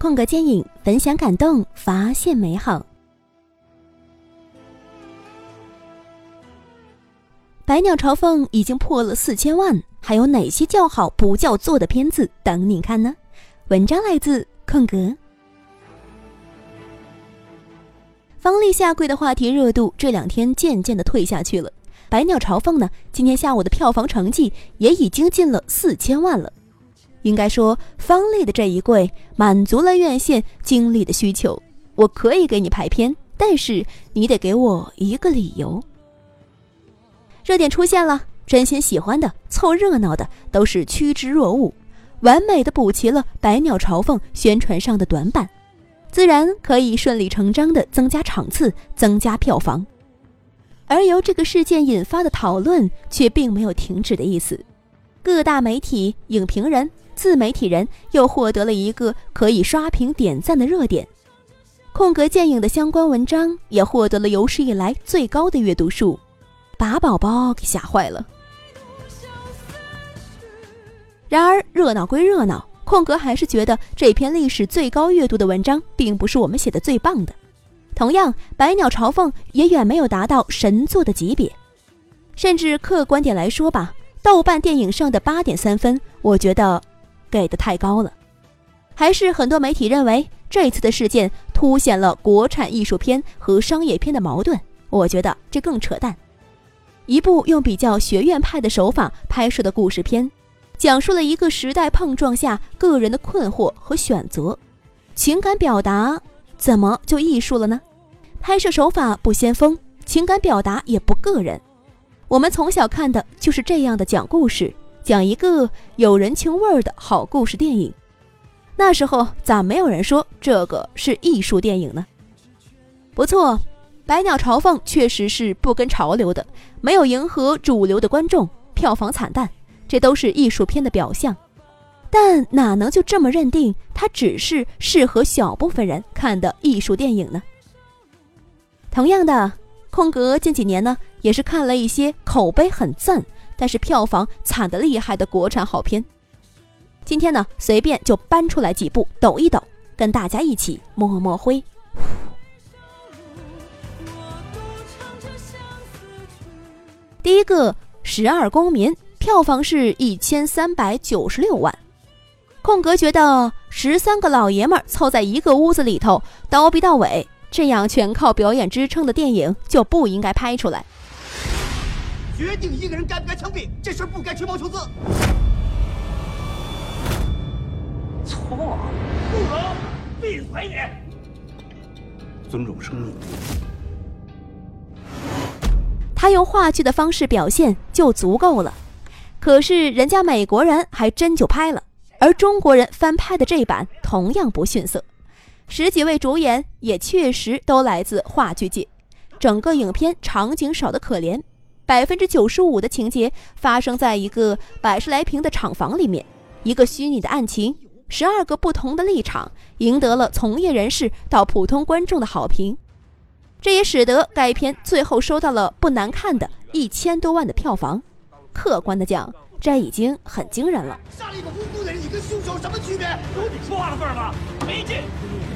空格电影，分享感动，发现美好。《百鸟朝凤》已经破了四千万，还有哪些叫好不叫座的片子等你看呢？文章来自空格。方力下跪的话题热度这两天渐渐的退下去了。《百鸟朝凤》呢，今天下午的票房成绩也已经进了四千万了。应该说，方力的这一跪满足了院线经理的需求。我可以给你排片，但是你得给我一个理由。热点出现了，真心喜欢的、凑热闹的都是趋之若鹜，完美的补齐了《百鸟朝凤》宣传上的短板，自然可以顺理成章的增加场次、增加票房。而由这个事件引发的讨论却并没有停止的意思，各大媒体、影评人、自媒体人又获得了一个可以刷屏点赞的热点，空格电影的相关文章也获得了有史以来最高的阅读数。把宝宝给吓坏了。然而热闹归热闹，空格还是觉得这篇历史最高阅读的文章并不是我们写的最棒的。同样，《百鸟朝凤》也远没有达到神作的级别。甚至客观点来说吧，豆瓣电影上的八点三分，我觉得给的太高了。还是很多媒体认为这次的事件凸显了国产艺术片和商业片的矛盾，我觉得这更扯淡。一部用比较学院派的手法拍摄的故事片，讲述了一个时代碰撞下个人的困惑和选择，情感表达怎么就艺术了呢？拍摄手法不先锋，情感表达也不个人。我们从小看的就是这样的讲故事，讲一个有人情味儿的好故事电影。那时候咋没有人说这个是艺术电影呢？不错。《百鸟朝凤》确实是不跟潮流的，没有迎合主流的观众，票房惨淡，这都是艺术片的表象。但哪能就这么认定它只是适合小部分人看的艺术电影呢？同样的，空格近几年呢，也是看了一些口碑很赞，但是票房惨得厉害的国产好片。今天呢，随便就搬出来几部抖一抖，跟大家一起抹抹灰。第一个《十二公民》票房是一千三百九十六万，空格觉得十三个老爷们儿凑在一个屋子里头叨逼到尾，这样全靠表演支撑的电影就不应该拍出来。决定一个人该不该枪毙，这事不该吹毛求疵。错，不能闭嘴你！尊重生命。他用话剧的方式表现就足够了，可是人家美国人还真就拍了，而中国人翻拍的这版同样不逊色，十几位主演也确实都来自话剧界。整个影片场景少得可怜，百分之九十五的情节发生在一个百十来平的厂房里面，一个虚拟的案情，十二个不同的立场，赢得了从业人士到普通观众的好评。这也使得该片最后收到了不难看的一千多万的票房。客观的讲，这已经很惊人了。杀了一个无辜的人，你跟凶手有什么区别？有你说话的份儿吗？没劲！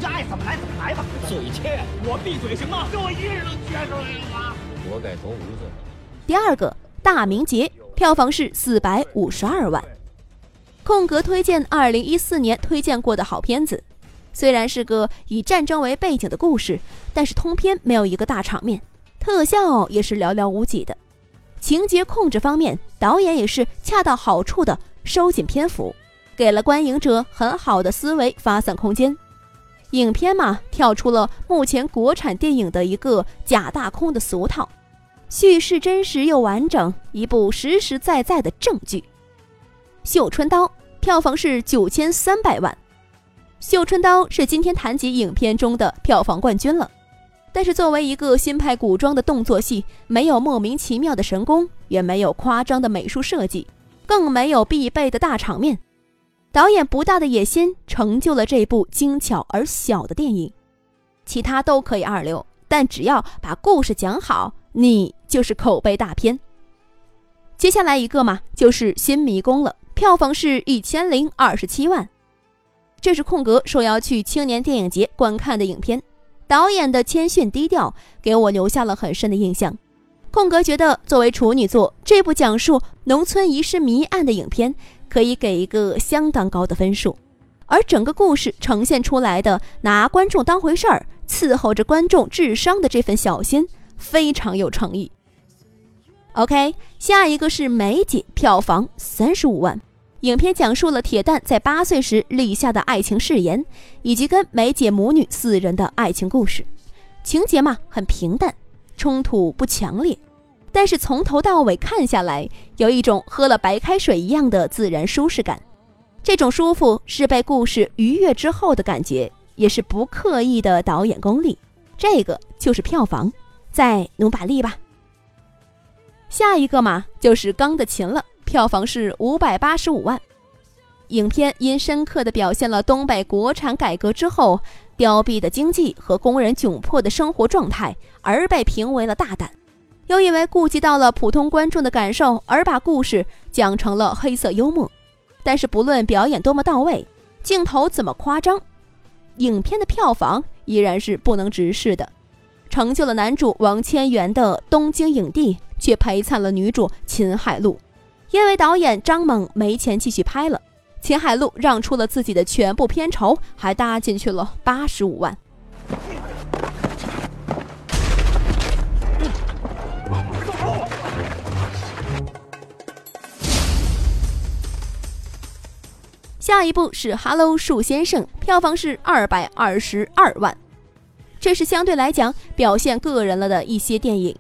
你爱怎么来怎么来吧。嘴欠，我闭嘴行吗？给我一个人能撅出来了吗？我改投无罪。第二个《大明劫》票房是四百五十二万。空格推荐二零一四年推荐过的好片子。虽然是个以战争为背景的故事，但是通篇没有一个大场面，特效也是寥寥无几的。情节控制方面，导演也是恰到好处的收紧篇幅，给了观影者很好的思维发散空间。影片嘛，跳出了目前国产电影的一个假大空的俗套，叙事真实又完整，一部实实在在的正剧。《绣春刀》票房是九千三百万。《绣春刀》是今天谈及影片中的票房冠军了，但是作为一个新派古装的动作戏，没有莫名其妙的神功，也没有夸张的美术设计，更没有必备的大场面。导演不大的野心成就了这部精巧而小的电影，其他都可以二流，但只要把故事讲好，你就是口碑大片。接下来一个嘛，就是《新迷宫》了，票房是一千零二十七万。这是空格受邀去青年电影节观看的影片。导演的谦逊低调给我留下了很深的印象。空格觉得，作为处女作，这部讲述农村遗失谜案的影片可以给一个相当高的分数。而整个故事呈现出来的拿观众当回事儿、伺候着观众智商的这份小心，非常有诚意。OK，下一个是梅姐，票房三十五万。影片讲述了铁蛋在八岁时立下的爱情誓言，以及跟梅姐母女四人的爱情故事。情节嘛，很平淡，冲突不强烈，但是从头到尾看下来，有一种喝了白开水一样的自然舒适感。这种舒服是被故事愉悦之后的感觉，也是不刻意的导演功力。这个就是票房，再努把力吧。下一个嘛，就是《钢的琴》了，票房是五百八十五万。影片因深刻地表现了东北国产改革之后凋敝的经济和工人窘迫的生活状态，而被评为了大胆。又因为顾及到了普通观众的感受，而把故事讲成了黑色幽默。但是不论表演多么到位，镜头怎么夸张，影片的票房依然是不能直视的，成就了男主王千源的东京影帝。却陪惨了女主秦海璐，因为导演张猛没钱继续拍了，秦海璐让出了自己的全部片酬，还搭进去了八十五万。下一部是《Hello 树先生》，票房是二百二十二万，这是相对来讲表现个人了的一些电影。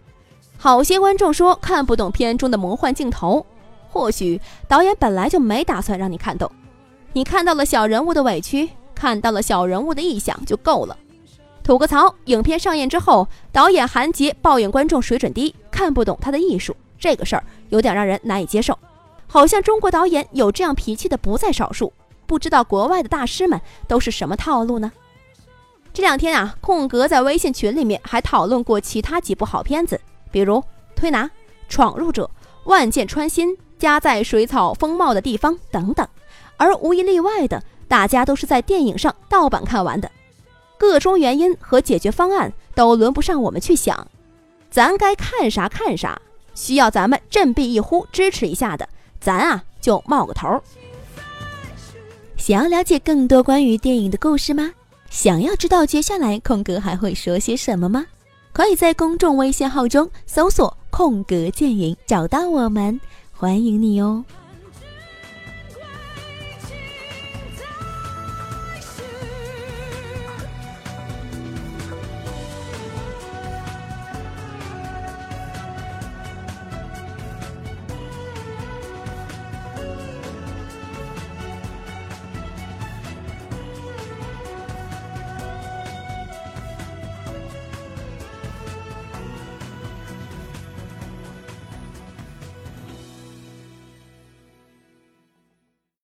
好些观众说看不懂片中的魔幻镜头，或许导演本来就没打算让你看懂。你看到了小人物的委屈，看到了小人物的臆想就够了。吐个槽，影片上映之后，导演韩杰抱怨观众水准低，看不懂他的艺术，这个事儿有点让人难以接受。好像中国导演有这样脾气的不在少数，不知道国外的大师们都是什么套路呢？这两天啊，空格在微信群里面还讨论过其他几部好片子。比如推拿、闯入者、万箭穿心、家在水草丰茂的地方等等，而无一例外的，大家都是在电影上盗版看完的。各种原因和解决方案都轮不上我们去想，咱该看啥看啥，需要咱们振臂一呼支持一下的，咱啊就冒个头。想要了解更多关于电影的故事吗？想要知道接下来空格还会说些什么吗？可以在公众微信号中搜索“空格电影”找到我们，欢迎你哦。